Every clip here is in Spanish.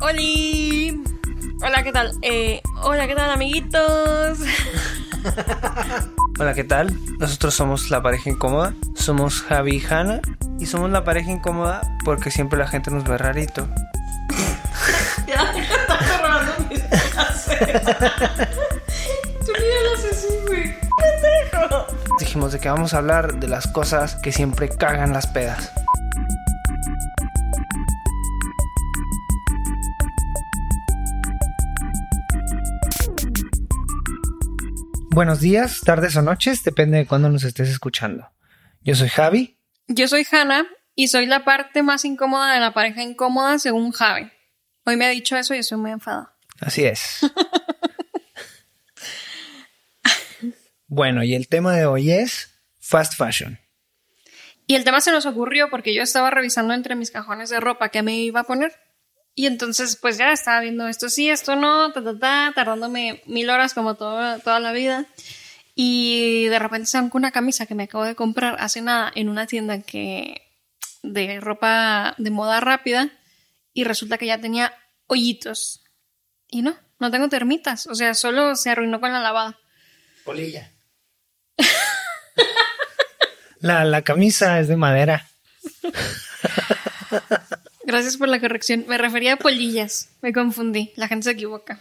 ¡Holi! Hola, ¿qué tal? Eh, hola, ¿qué tal, amiguitos? Hola, ¿qué tal? Nosotros somos la pareja incómoda. Somos Javi y Hanna. Y somos la pareja incómoda porque siempre la gente nos ve rarito. ya, estás robando mis. Tú ni las así, güey. Dijimos de que vamos a hablar de las cosas que siempre cagan las pedas. Buenos días, tardes o noches, depende de cuándo nos estés escuchando. Yo soy Javi. Yo soy Hanna y soy la parte más incómoda de la pareja incómoda según Javi. Hoy me ha dicho eso y estoy muy enfadada. Así es. bueno, y el tema de hoy es fast fashion. Y el tema se nos ocurrió porque yo estaba revisando entre mis cajones de ropa que me iba a poner. Y entonces, pues ya estaba viendo esto sí, esto no, ta, ta, ta, tardándome mil horas como todo, toda la vida. Y de repente saco una camisa que me acabo de comprar hace nada en una tienda que de ropa de moda rápida y resulta que ya tenía hoyitos. Y no, no tengo termitas, o sea, solo se arruinó con la lavada. Polilla. la, la camisa es de madera. Gracias por la corrección. Me refería a polillas. Me confundí. La gente se equivoca.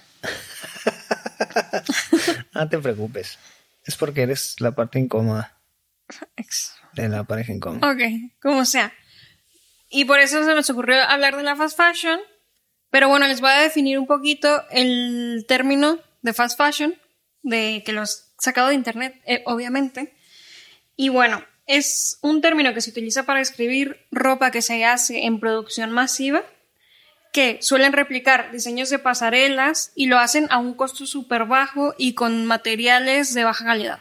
no te preocupes. Es porque eres la parte incómoda. De la pareja incómoda. Ok, como sea. Y por eso se nos ocurrió hablar de la fast fashion. Pero bueno, les voy a definir un poquito el término de fast fashion, de que los sacado de internet, eh, obviamente. Y bueno, es un término que se utiliza para describir ropa que se hace en producción masiva, que suelen replicar diseños de pasarelas y lo hacen a un costo súper bajo y con materiales de baja calidad.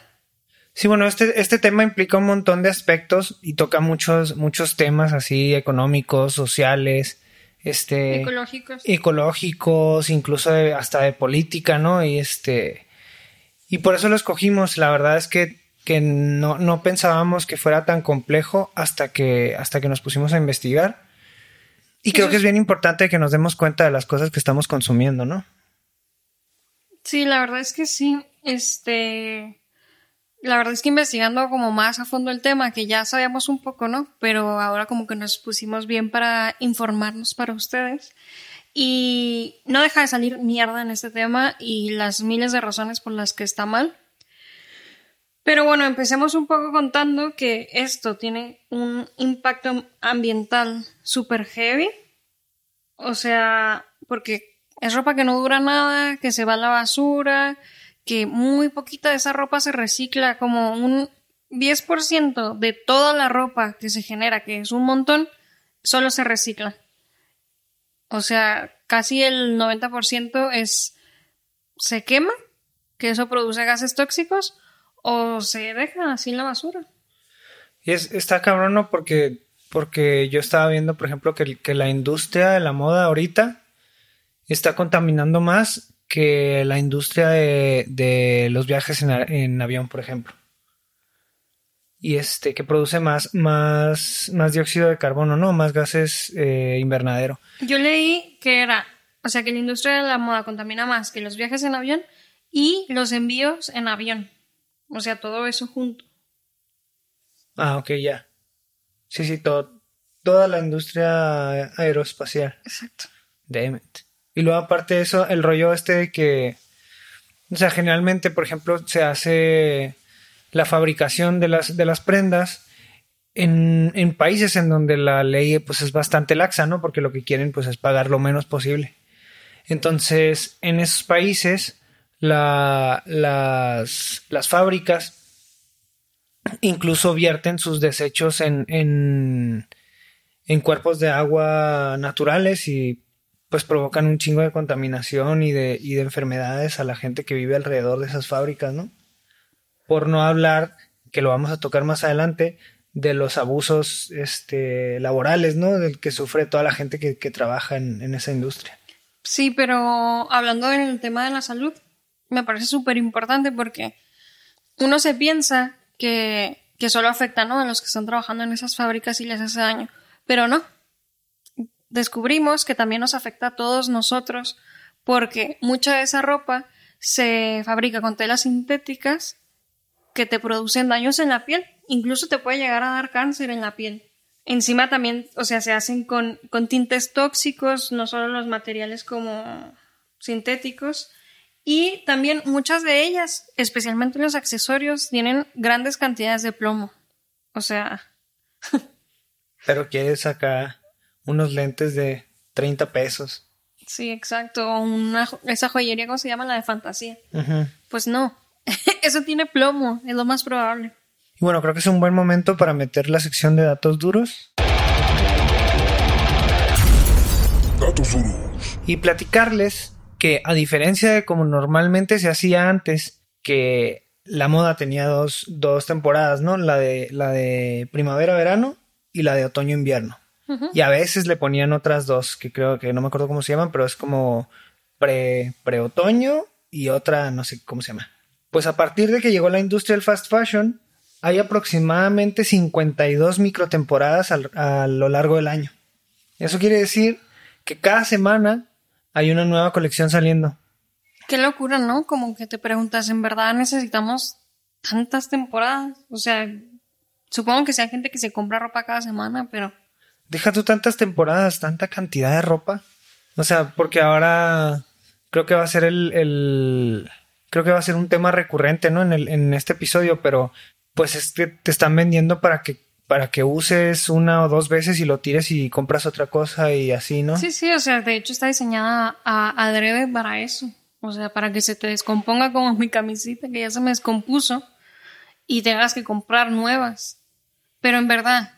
Sí, bueno, este, este tema implica un montón de aspectos y toca muchos, muchos temas así económicos, sociales, este, ecológicos, ecológicos, incluso hasta de política, ¿no? Y este, y por eso lo escogimos. La verdad es que que no, no, pensábamos que fuera tan complejo hasta que, hasta que nos pusimos a investigar. Y creo que es bien importante que nos demos cuenta de las cosas que estamos consumiendo, ¿no? Sí, la verdad es que sí. Este. La verdad es que investigando como más a fondo el tema, que ya sabíamos un poco, ¿no? Pero ahora como que nos pusimos bien para informarnos para ustedes. Y no deja de salir mierda en este tema y las miles de razones por las que está mal. Pero bueno, empecemos un poco contando que esto tiene un impacto ambiental súper heavy. O sea, porque es ropa que no dura nada, que se va a la basura, que muy poquita de esa ropa se recicla, como un 10% de toda la ropa que se genera, que es un montón, solo se recicla. O sea, casi el 90% es se quema, que eso produce gases tóxicos, o se deja así en la basura. Y es, está cabrón, ¿no? Porque, porque yo estaba viendo, por ejemplo, que, que la industria de la moda ahorita está contaminando más que la industria de, de los viajes en, en, avión, por ejemplo. Y este, que produce más, más, más dióxido de carbono, ¿no? Más gases eh, invernadero. Yo leí que era, o sea, que la industria de la moda contamina más que los viajes en avión y los envíos en avión. O sea, todo eso junto. Ah, ok, ya. Sí, sí, todo, toda la industria aeroespacial. Exacto. Damn it. Y luego, aparte de eso, el rollo este de que. O sea, generalmente, por ejemplo, se hace la fabricación de las, de las prendas en, en, países en donde la ley pues es bastante laxa, ¿no? Porque lo que quieren pues es pagar lo menos posible. Entonces, en esos países la, las, las fábricas incluso vierten sus desechos en, en, en cuerpos de agua naturales y pues provocan un chingo de contaminación y de, y de enfermedades a la gente que vive alrededor de esas fábricas, ¿no? Por no hablar, que lo vamos a tocar más adelante, de los abusos este, laborales, ¿no? Del que sufre toda la gente que, que trabaja en, en, esa industria. Sí, pero hablando del tema de la salud, me parece súper importante porque uno se piensa que, que solo afecta ¿no? a los que están trabajando en esas fábricas y les hace daño, pero no. descubrimos que también nos afecta a todos nosotros porque mucha de esa ropa se fabrica con telas sintéticas que te producen daños en la piel. Incluso te puede llegar a dar cáncer en la piel. Encima también, o sea, se hacen con, con tintes tóxicos, no solo los materiales como sintéticos. Y también muchas de ellas, especialmente los accesorios, tienen grandes cantidades de plomo. O sea. Pero quieres acá unos lentes de 30 pesos. Sí, exacto. Una, esa joyería, ¿cómo se llama? La de fantasía. Pues no. Eso tiene plomo, es lo más probable. Y bueno, creo que es un buen momento para meter la sección de datos duros. Datos duros. Y platicarles que a diferencia de como normalmente se hacía antes, que la moda tenía dos, dos temporadas, ¿no? La de, la de primavera-verano y la de otoño-invierno. Y a veces le ponían otras dos, que creo que no me acuerdo cómo se llaman, pero es como pre, pre-otoño y otra, no sé cómo se llama. Pues a partir de que llegó la industria del fast fashion, hay aproximadamente 52 microtemporadas a lo largo del año. Eso quiere decir que cada semana hay una nueva colección saliendo. Qué locura, ¿no? Como que te preguntas, ¿en verdad necesitamos tantas temporadas? O sea, supongo que sea gente que se compra ropa cada semana, pero... Deja tú tantas temporadas, tanta cantidad de ropa. O sea, porque ahora creo que va a ser el, creo que va a ser un tema recurrente, ¿no? En, el, en este episodio, pero pues es que te están vendiendo para que para que uses una o dos veces y lo tires y compras otra cosa y así, ¿no? Sí, sí, o sea, de hecho está diseñada a, adrede para eso. O sea, para que se te descomponga como mi camisita que ya se me descompuso y tengas que comprar nuevas. Pero en verdad,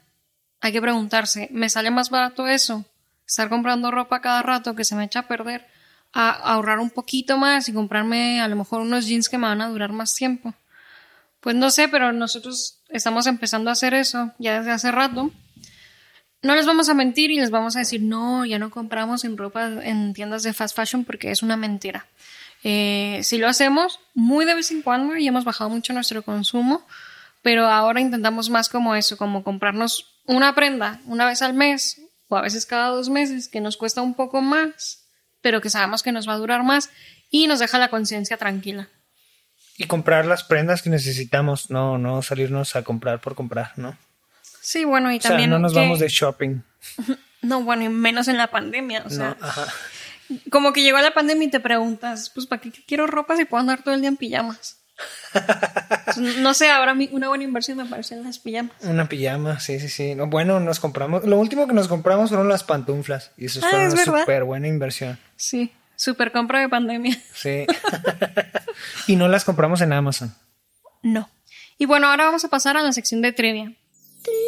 hay que preguntarse, ¿me sale más barato eso? Estar comprando ropa cada rato que se me echa a perder, a ahorrar un poquito más y comprarme a lo mejor unos jeans que me van a durar más tiempo. Pues no sé, pero nosotros estamos empezando a hacer eso ya desde hace rato. No les vamos a mentir y les vamos a decir, no, ya no compramos en ropa en tiendas de fast fashion porque es una mentira. Eh, si lo hacemos muy de vez en cuando y hemos bajado mucho nuestro consumo, pero ahora intentamos más como eso, como comprarnos una prenda una vez al mes o a veces cada dos meses que nos cuesta un poco más, pero que sabemos que nos va a durar más y nos deja la conciencia tranquila y comprar las prendas que necesitamos, no, no salirnos a comprar por comprar, ¿no? Sí, bueno, y también. no nos vamos de shopping. No, bueno, y menos en la pandemia, o sea. Como que llegó la pandemia y te preguntas, pues, ¿para qué quiero ropa si puedo andar todo el día en pijamas? no sé, ahora una buena inversión me parecen las pijamas. Una pijama, sí, sí, sí. bueno, nos compramos. Lo último que nos compramos fueron las pantuflas. Y eso fue ah, una súper buena inversión. Sí. Super compra de pandemia. Sí. y no las compramos en Amazon. No. Y bueno, ahora vamos a pasar a la sección de trivia. Trivia.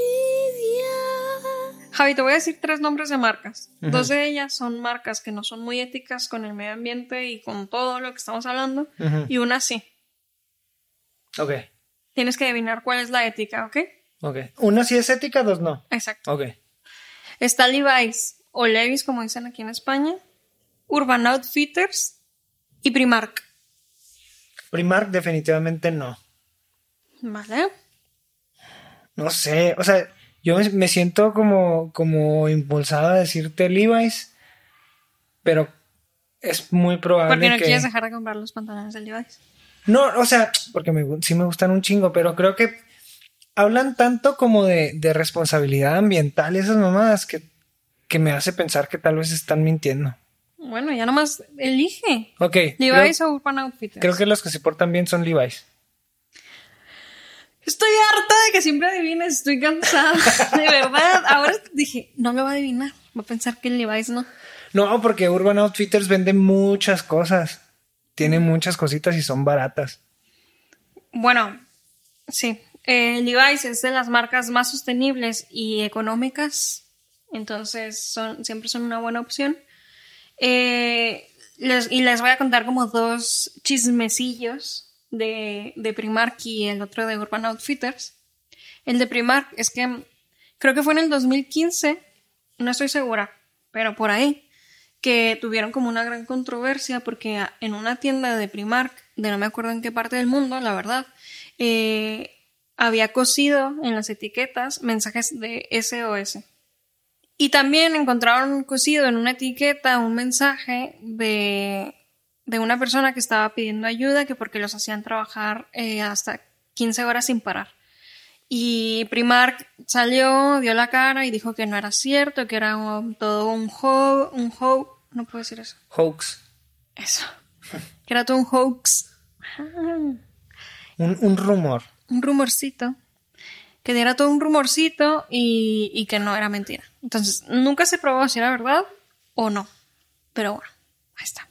Javi, te voy a decir tres nombres de marcas. Dos de ellas son marcas que no son muy éticas con el medio ambiente y con todo lo que estamos hablando. Y una sí. Ok. Tienes que adivinar cuál es la ética, ¿ok? Ok. Una sí es ética, dos no. Exacto. Ok. Está Levi's o Levi's, como dicen aquí en España. Urban Outfitters y Primark. Primark definitivamente no. Vale. No sé, o sea, yo me siento como, como impulsado a decirte Levi's, pero es muy probable ¿Por qué no quieres dejar de comprar los pantalones de Levi's? No, o sea, porque sí me gustan un chingo, pero creo que hablan tanto como de, responsabilidad ambiental y esas mamadas que, que me hace pensar que tal vez están mintiendo. Bueno, ya nomás elige. Ok. Levi's o Urban Outfitters. Creo que los que se portan bien son Levi's. Estoy harta de que siempre adivines, estoy cansada. De verdad. Ahora dije, no lo va a adivinar. Va a pensar que el Levi's no. No, porque Urban Outfitters vende muchas cosas. Tiene muchas cositas y son baratas. Bueno, sí. Eh, Levi's es de las marcas más sostenibles y económicas. Entonces son, siempre son una buena opción. Eh, y les voy a contar como dos chismecillos de, de Primark y el otro de Urban Outfitters. El de Primark es que creo que fue en el 2015, no estoy segura, pero por ahí, que tuvieron como una gran controversia porque en una tienda de Primark, de no me acuerdo en qué parte del mundo, la verdad, eh, había cosido en las etiquetas mensajes de SOS. Y también encontraron cosido en una etiqueta un mensaje de, de una persona que estaba pidiendo ayuda, que porque los hacían trabajar eh, hasta 15 horas sin parar. Y Primark salió, dio la cara y dijo que no era cierto, que era todo un ho un ho no puedo decir eso. Hoax. Eso. que era todo un hoax. un, un rumor. Un rumorcito que era todo un rumorcito y, que no era mentira. Entonces, nunca se probó si era verdad o no. Pero bueno, ahí está.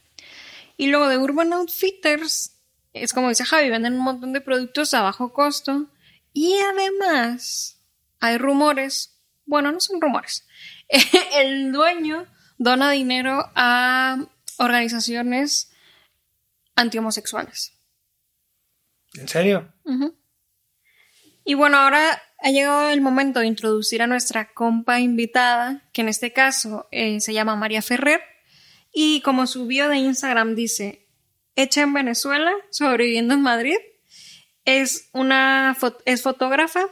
Y luego de Urban Outfitters, es como dice Javi, venden un montón de productos a bajo costo. Y además, hay rumores, bueno, no son rumores. El dueño dona dinero a organizaciones antihomosexuales. ¿En serio? Y bueno, ahora ha llegado el momento de introducir a nuestra compa invitada, que en este caso eh, se llama María Ferrer, y como su bio de Instagram dice, hecha en Venezuela, sobreviviendo en Madrid, es una es fotógrafa,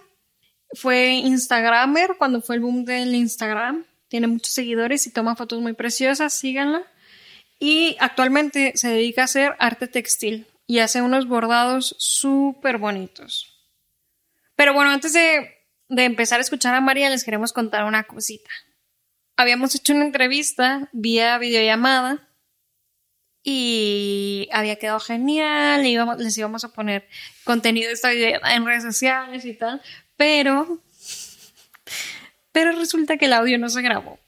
fue Instagramer cuando fue el boom del Instagram, tiene muchos seguidores y toma fotos muy preciosas, síganla. Y actualmente se dedica a hacer arte textil y hace unos bordados súper bonitos. Pero bueno, antes de, empezar a escuchar a María, les queremos contar una cosita. Habíamos hecho una entrevista vía videollamada y había quedado genial, íbamos, les íbamos a poner contenido de esta en redes sociales y tal, pero, pero resulta que el audio no se grabó.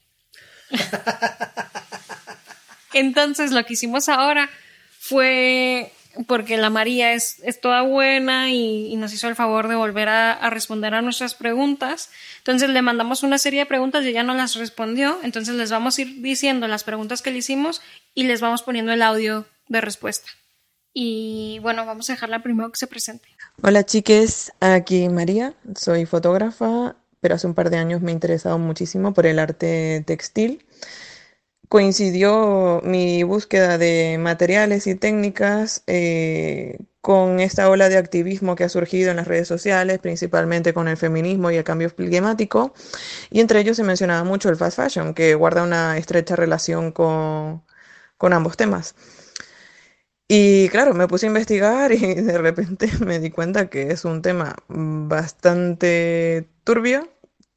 Entonces lo que hicimos ahora fue porque la María es, toda buena y, nos hizo el favor de volver a, responder a nuestras preguntas. Entonces le mandamos una serie de preguntas y ella no las respondió. Entonces les vamos a ir diciendo las preguntas que le hicimos y les vamos poniendo el audio de respuesta. Y bueno, vamos a dejarla primero que se presente. Hola chiques, aquí María, soy fotógrafa, pero hace un par de años me he interesado muchísimo por el arte textil coincidió mi búsqueda de materiales y técnicas eh, con esta ola de activismo que ha surgido en las redes sociales, principalmente con el feminismo y el cambio climático, y entre ellos se mencionaba mucho el fast fashion, que guarda una estrecha relación con, con ambos temas. Y claro, me puse a investigar y de repente me di cuenta que es un tema bastante turbio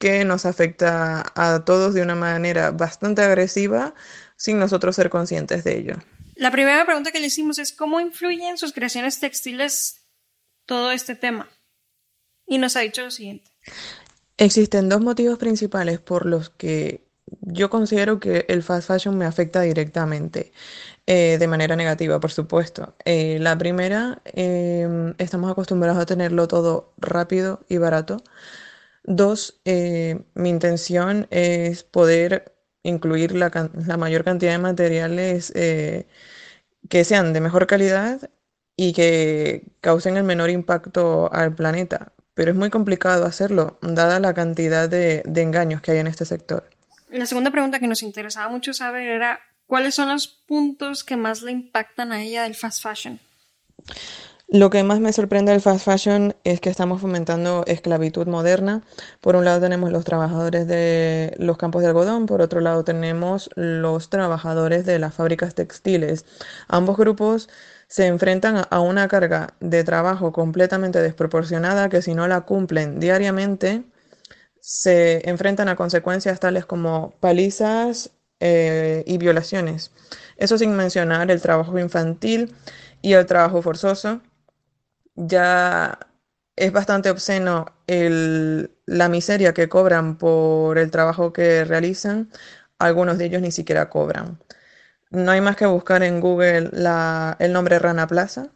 que nos afecta a todos de una manera bastante agresiva sin nosotros ser conscientes de ello. La primera pregunta que le hicimos es cómo influye en sus creaciones textiles todo este tema. Y nos ha dicho lo siguiente. Existen dos motivos principales por los que yo considero que el fast fashion me afecta directamente, eh, de manera negativa, por supuesto. Eh, la primera, em, estamos acostumbrados a tenerlo todo rápido y barato. Dos, eh, mi intención es poder incluir la, mayor cantidad de materiales eh, que sean de mejor calidad y que causen el menor impacto al planeta. Pero es muy complicado hacerlo, dada la cantidad de, de engaños que hay en este sector. La segunda pregunta que nos interesaba mucho saber era, ¿cuáles son los puntos que más le impactan a ella del fast fashion? Lo que más me sorprende del fast fashion es que estamos fomentando esclavitud moderna. Por un lado tenemos los trabajadores de los campos de algodón, por otro lado tenemos los trabajadores de las fábricas textiles. Ambos grupos se enfrentan a una carga de trabajo completamente desproporcionada que si no la cumplen diariamente se enfrentan a consecuencias tales como palizas eh, y violaciones. Eso sin mencionar el trabajo infantil y el trabajo forzoso ya es bastante obsceno la miseria que cobran por el trabajo que realizan. Algunos de ellos ni siquiera cobran. No hay más que buscar en Google el nombre Rana Plaza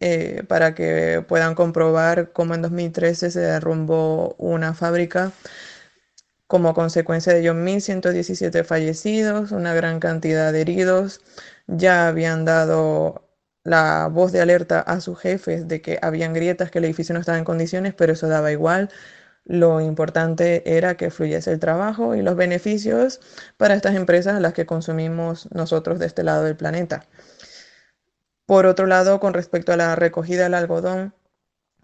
eh, para que puedan comprobar cómo en 2013 se derrumbó una fábrica como consecuencia de ello 1.117 fallecidos, una gran cantidad de heridos. Ya habían dado la voz de alerta a sus jefes de que habían grietas, que el edificio no estaba en condiciones, pero eso daba igual. Lo importante era que fluyese el trabajo y los beneficios para estas empresas a las que consumimos nosotros de este lado del planeta. Por otro lado, con respecto a la recogida del algodón,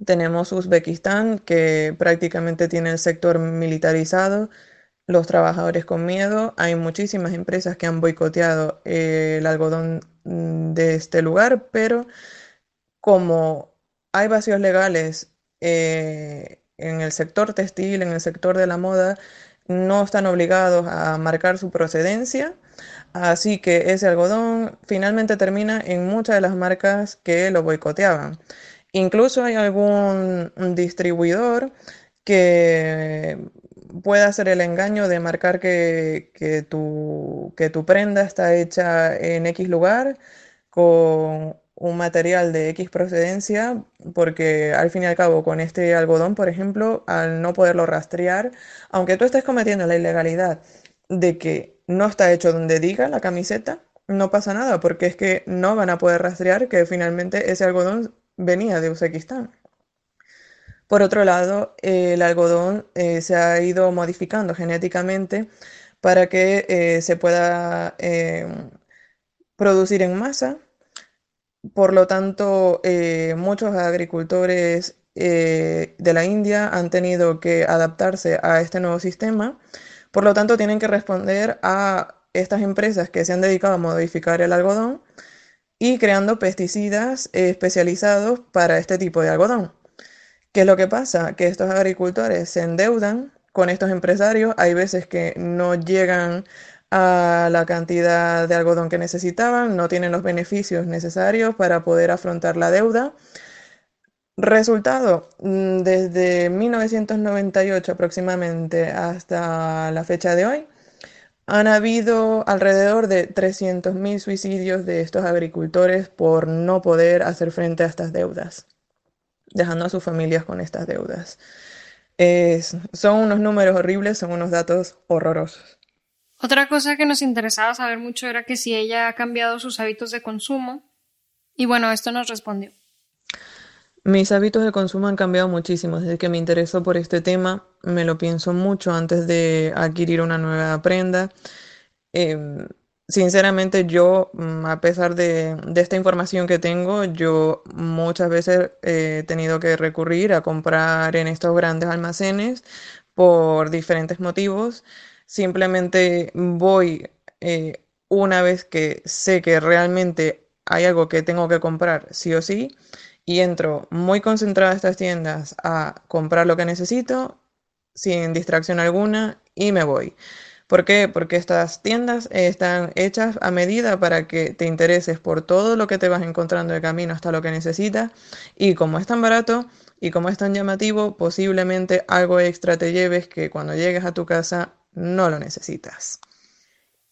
tenemos Uzbekistán, que prácticamente tiene el sector militarizado, los trabajadores con miedo. Hay muchísimas empresas que han boicoteado eh, el algodón de este lugar, pero como hay vacíos legales eh, en el sector textil, en el sector de la moda, no están obligados a marcar su procedencia. Así que ese algodón finalmente termina en muchas de las marcas que lo boicoteaban. Incluso hay algún distribuidor que puede hacer el engaño de marcar que, que, tu, que tu prenda está hecha en X lugar con un material de X procedencia, porque al fin y al cabo con este algodón, por ejemplo, al no poderlo rastrear, aunque tú estés cometiendo la ilegalidad de que no está hecho donde diga la camiseta, no pasa nada, porque es que no van a poder rastrear que finalmente ese algodón venía de Uzbekistán. Por otro lado, el algodón eh, se ha ido modificando genéticamente para que eh, se pueda eh, producir en masa. Por lo tanto, muchos agricultores de la India han tenido que adaptarse a este nuevo sistema. Por lo tanto, tienen que responder a estas empresas que se han dedicado a modificar el algodón y creando pesticidas especializados para este tipo de algodón. ¿Qué es lo que pasa? Que estos agricultores se endeudan con estos empresarios, hay veces que no llegan a la cantidad de algodón que necesitaban, no tienen los beneficios necesarios para poder afrontar la deuda. Resultado, mm, desde 1998 aproximadamente hasta la fecha de hoy, han habido alrededor de 300.000 suicidios de estos agricultores por no poder hacer frente a estas deudas dejando a sus familias con estas deudas. son unos números horribles, son unos datos horrorosos. Otra cosa que nos interesaba saber mucho era que si ella ha cambiado sus hábitos de consumo. Y bueno, esto nos respondió. Mis hábitos de consumo han cambiado muchísimo desde que me interesó por este tema. Me lo pienso mucho antes de adquirir una nueva prenda. Em, Sinceramente, yo, mm, a pesar de, esta información que tengo, yo muchas veces he tenido que recurrir a comprar en estos grandes almacenes por diferentes motivos. Simplemente voy eh, una vez que sé que realmente hay algo que tengo que comprar, sí o sí, y entro muy concentrada a estas tiendas a comprar lo que necesito, sin distracción alguna, y me voy. ¿Por qué? Porque estas tiendas están hechas a medida para que te intereses por todo lo que te vas encontrando de camino hasta lo que necesitas. Y como es tan barato y como es tan llamativo, posiblemente algo extra te lleves que cuando llegues a tu casa no lo necesitas.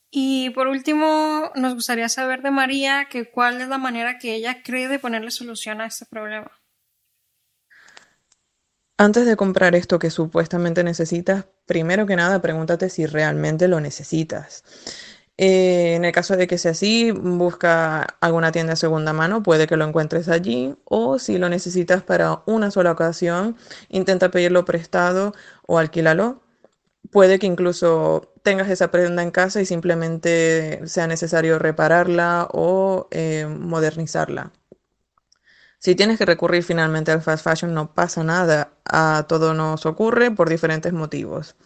Y por último, nos gustaría saber de María que cuál es la manera que ella cree de ponerle solución a este problema. Antes de comprar esto que supuestamente necesitas, primero que nada pregúntate si realmente lo necesitas. Eh, en el caso de que sea así, busca alguna tienda de segunda mano, puede que lo encuentres allí, o si lo necesitas para una sola ocasión, intenta pedirlo prestado o alquílalo. Puede que incluso tengas esa prenda en casa y simplemente sea necesario repararla o eh, modernizarla. Si tienes que recurrir finalmente al fast fashion, no pasa nada. A todo nos ocurre por diferentes motivos.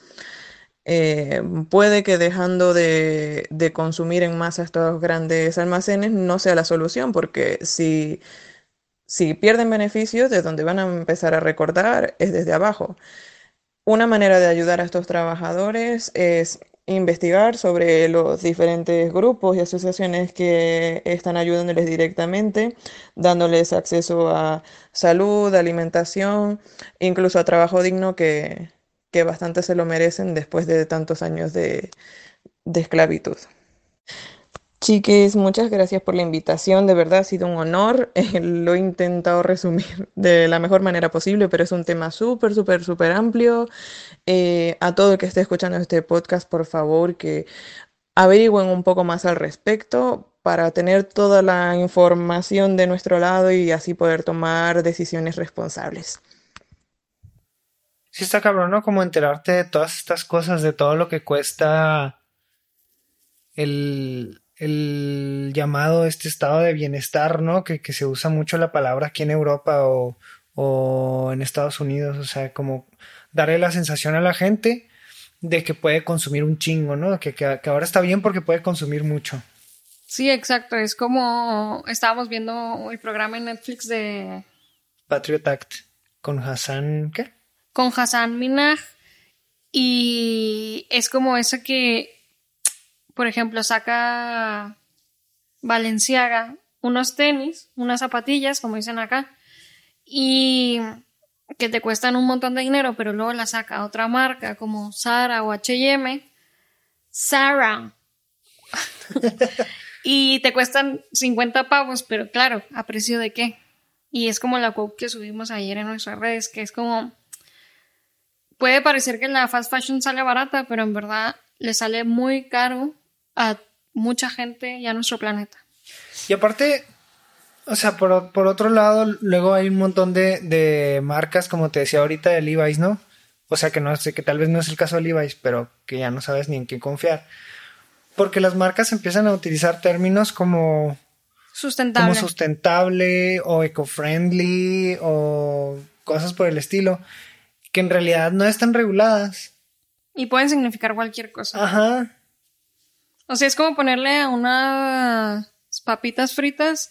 Eh, puede que dejando de, consumir en masa estos grandes almacenes no sea la solución, porque si, si pierden beneficios, de donde van a empezar a recortar es desde abajo. Una manera de ayudar a estos trabajadores es investigar sobre los diferentes grupos y asociaciones que están ayudándoles directamente, dándoles acceso a salud, alimentación, incluso a trabajo digno que, que bastante se lo merecen después de tantos años de, esclavitud. Chiques, muchas gracias por la invitación, de verdad ha sido un honor. lo he intentado resumir de la mejor manera posible, pero es un tema súper, súper, súper amplio. Eh, a todo el que esté escuchando este podcast, por favor, que averigüen un poco más al respecto para tener toda la información de nuestro lado y así poder tomar decisiones responsables. Sí está cabrón, ¿no? Como enterarte de todas estas cosas, de todo lo que cuesta el el llamado este estado de bienestar, ¿no? Que, se usa mucho la palabra aquí en Europa o, o, en Estados Unidos, o sea, como darle la sensación a la gente de que puede consumir un chingo, ¿no? Que, que, que ahora está bien porque puede consumir mucho. Sí, exacto. Es como estábamos viendo el programa en Netflix de Patriot Act con Hassan, ¿qué? con Hassan Minaj y es como eso que, por ejemplo, saca Valenciaga unos tenis, unas zapatillas, como dicen acá, y que te cuestan un montón de dinero, pero luego la saca otra marca como Zara o H&M, Zara, y te cuestan 50 pavos, pero claro, ¿a precio de qué? Y es como la quote que subimos ayer en nuestras redes, que es como, puede parecer que la fast fashion sale barata, pero en verdad le sale muy caro a mucha gente y a nuestro planeta. Y aparte, o sea, por, por otro lado, luego hay un montón de, de marcas, como te decía ahorita, de Levi's, ¿no? O sea, que no sé, que tal vez no es el caso de Levi's, pero que ya no sabes ni en qué confiar. Porque las marcas empiezan a utilizar términos como, Sustentable. como sustentable o eco-friendly o cosas por el estilo, que en realidad no están reguladas. y pueden significar cualquier cosa. Ajá. O sea, es como ponerle a unas papitas fritas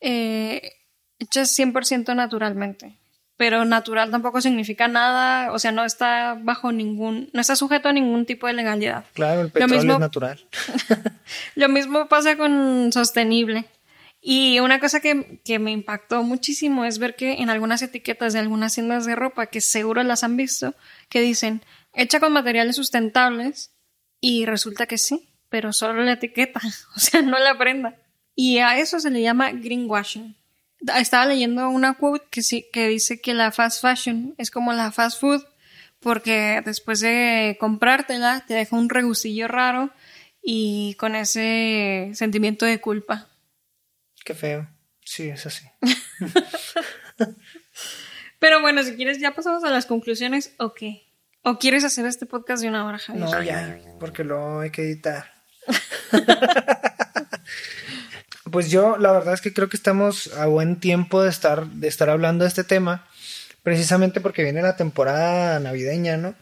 eh, hechas 100% naturalmente. Pero natural tampoco significa nada, o sea, no está bajo ningún, no está sujeto a ningún tipo de legalidad. Claro, el petróleo mismo- es natural. Lo mismo pasa con sostenible. Y una cosa que, que me impactó muchísimo es ver que en algunas etiquetas de algunas tiendas de ropa, que seguro las han visto, que dicen hecha con materiales sustentables y resulta que sí, pero solo la etiqueta, o sea, no la prenda. Y a eso se le llama greenwashing. Estaba leyendo una quote que sí, que dice que la fast fashion es como la fast food, porque después de comprártela te deja un regustillo raro y con ese sentimiento de culpa. Qué feo. Sí, es así. Pero bueno, si quieres ya pasamos a las conclusiones o qué. ¿O quieres hacer este podcast de una hora, Javier? No, ya, porque lo hay que editar. pues yo, la verdad es que creo que estamos a buen tiempo de estar, de estar hablando de este tema, precisamente porque viene la temporada navideña, ¿no?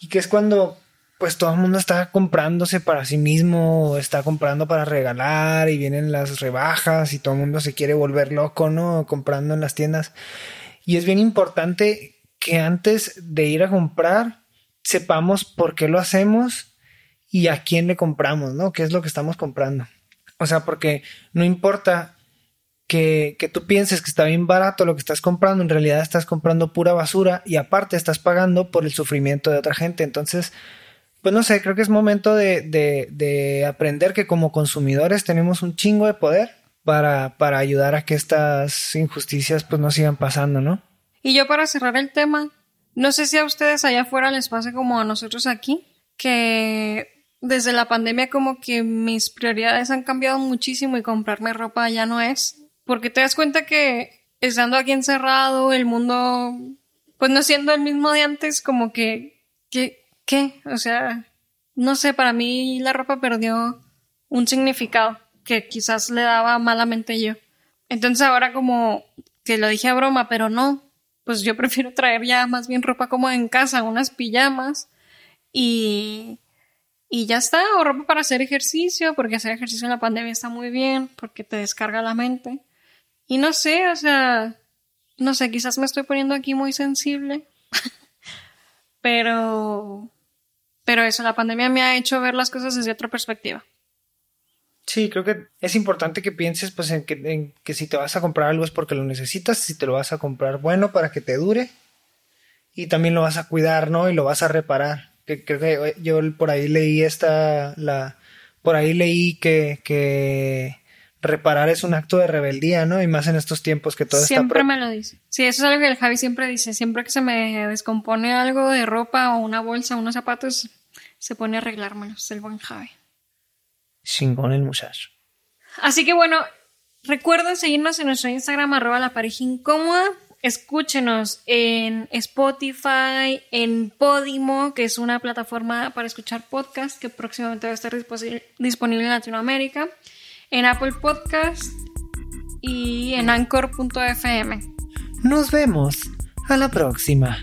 Y que es cuando, pues todo el mundo está comprándose para sí mismo, está comprando para regalar y vienen las rebajas y todo el mundo se quiere volver loco, ¿no? Comprando en las tiendas. Y es bien importante que antes de ir a comprar sepamos por qué lo hacemos y a quién le compramos, ¿no? ¿Qué es lo que estamos comprando? O sea, porque no importa que, que tú pienses que está bien barato lo que estás comprando, en realidad estás comprando pura basura y aparte estás pagando por el sufrimiento de otra gente. Entonces, pues no sé, creo que es momento de, de, de aprender que como consumidores tenemos un chingo de poder para, para ayudar a que estas injusticias pues no sigan pasando, ¿no? Y yo para cerrar el tema, no sé si a ustedes allá afuera les pasa como a nosotros aquí, que desde la pandemia como que mis prioridades han cambiado muchísimo y comprarme ropa ya no es. Porque te das cuenta que estando aquí encerrado, el mundo, pues no siendo el mismo de antes, como que, que, ¿qué? O sea, no sé, para mí la ropa perdió un significado que quizás le daba malamente yo. Entonces ahora como que lo dije a broma, pero no, pues yo prefiero traer ya más bien ropa como en casa, unas pijamas y, y ya está, o ropa para hacer ejercicio, porque hacer ejercicio en la pandemia está muy bien, porque te descarga la mente. Y no sé, o sea, no sé, quizás me estoy poniendo aquí muy sensible, pero, pero eso, la pandemia me ha hecho ver las cosas desde otra perspectiva. Sí, creo que es importante que pienses pues en que, en que si te vas a comprar algo es porque lo necesitas, si te lo vas a comprar bueno para que te dure y también lo vas a cuidar, ¿no? Y lo vas a reparar. Que creo que yo por ahí leí esta la por ahí leí que que reparar es un acto de rebeldía, ¿no? Y más en estos tiempos que todo Siempre está me lo dice. Sí, eso es algo que el Javi siempre dice. Siempre que se me descompone algo de ropa o una bolsa o unos zapatos, se pone a arreglármelos. El buen Javi. chingón el muchacho. Así que bueno, recuerden seguirnos en nuestro Instagram, arroba la pareja incómoda. Escúchenos en Spotify, en Podimo, que es una plataforma para escuchar podcast que próximamente va a estar disponible en Latinoamérica, en Apple Podcast y en anchor.fm. Nos vemos a la próxima.